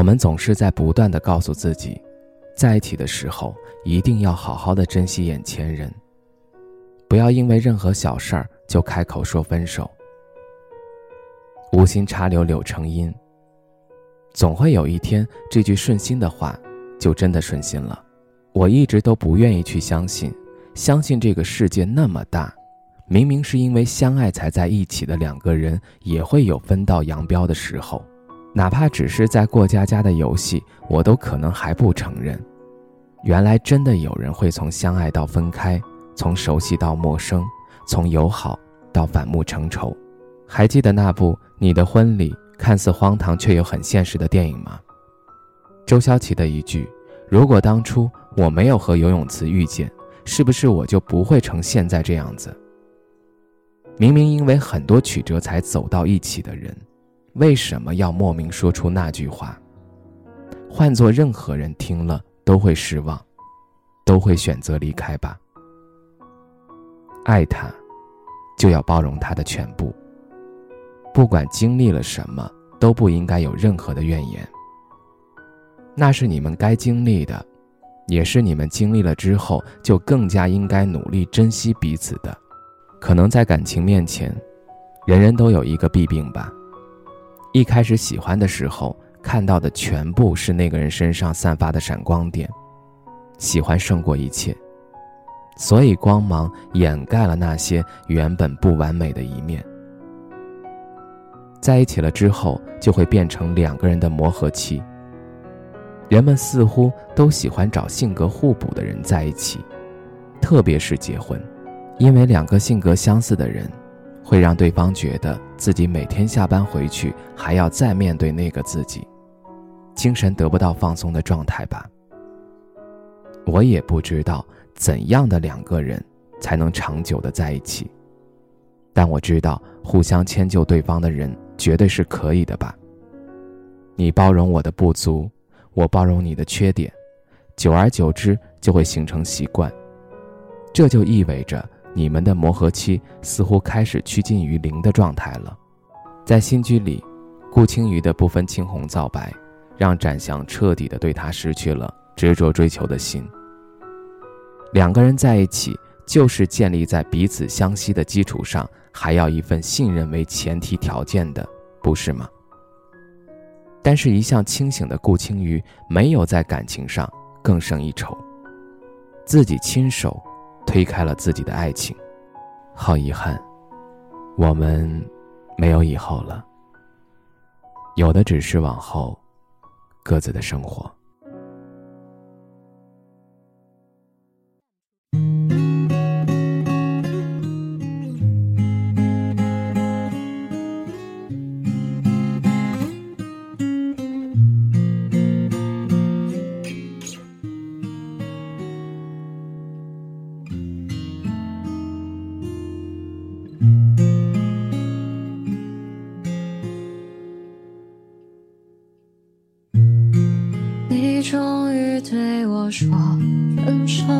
我们总是在不断的告诉自己，在一起的时候一定要好好的珍惜眼前人，不要因为任何小事儿就开口说分手。无心插柳柳成荫，总会有一天这句顺心的话就真的顺心了。我一直都不愿意去相信，相信这个世界那么大，明明是因为相爱才在一起的两个人，也会有分道扬镳的时候。哪怕只是在过家家的游戏，我都可能还不承认。原来真的有人会从相爱到分开，从熟悉到陌生，从友好到反目成仇。还记得那部《你的婚礼》看似荒唐却又很现实的电影吗？周潇齐的一句：“如果当初我没有和游泳池遇见，是不是我就不会成现在这样子？”明明因为很多曲折才走到一起的人。为什么要莫名说出那句话？换做任何人听了都会失望，都会选择离开吧。爱他，就要包容他的全部。不管经历了什么，都不应该有任何的怨言。那是你们该经历的，也是你们经历了之后就更加应该努力珍惜彼此的。可能在感情面前，人人都有一个弊病吧。一开始喜欢的时候，看到的全部是那个人身上散发的闪光点，喜欢胜过一切，所以光芒掩盖了那些原本不完美的一面。在一起了之后，就会变成两个人的磨合期。人们似乎都喜欢找性格互补的人在一起，特别是结婚，因为两个性格相似的人。会让对方觉得自己每天下班回去还要再面对那个自己，精神得不到放松的状态吧。我也不知道怎样的两个人才能长久的在一起，但我知道互相迁就对方的人绝对是可以的吧。你包容我的不足，我包容你的缺点，久而久之就会形成习惯，这就意味着。你们的磨合期似乎开始趋近于零的状态了，在新居里，顾青瑜的不分青红皂白，让展翔彻底的对他失去了执着追求的心。两个人在一起，就是建立在彼此相惜的基础上，还要一份信任为前提条件的，不是吗？但是，一向清醒的顾青瑜没有在感情上更胜一筹，自己亲手。推开了自己的爱情，好遗憾，我们没有以后了，有的只是往后各自的生活。我说分手，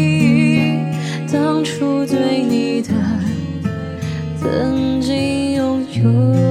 曾经拥有。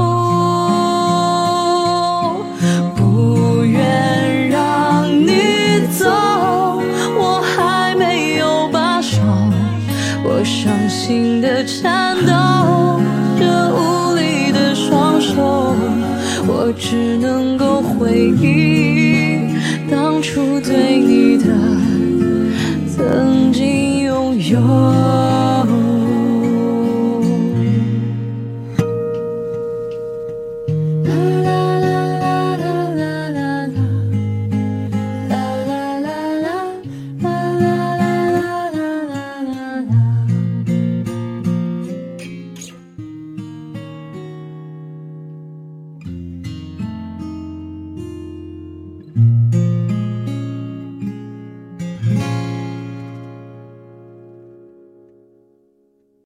只能够回忆当初对你的曾经拥有。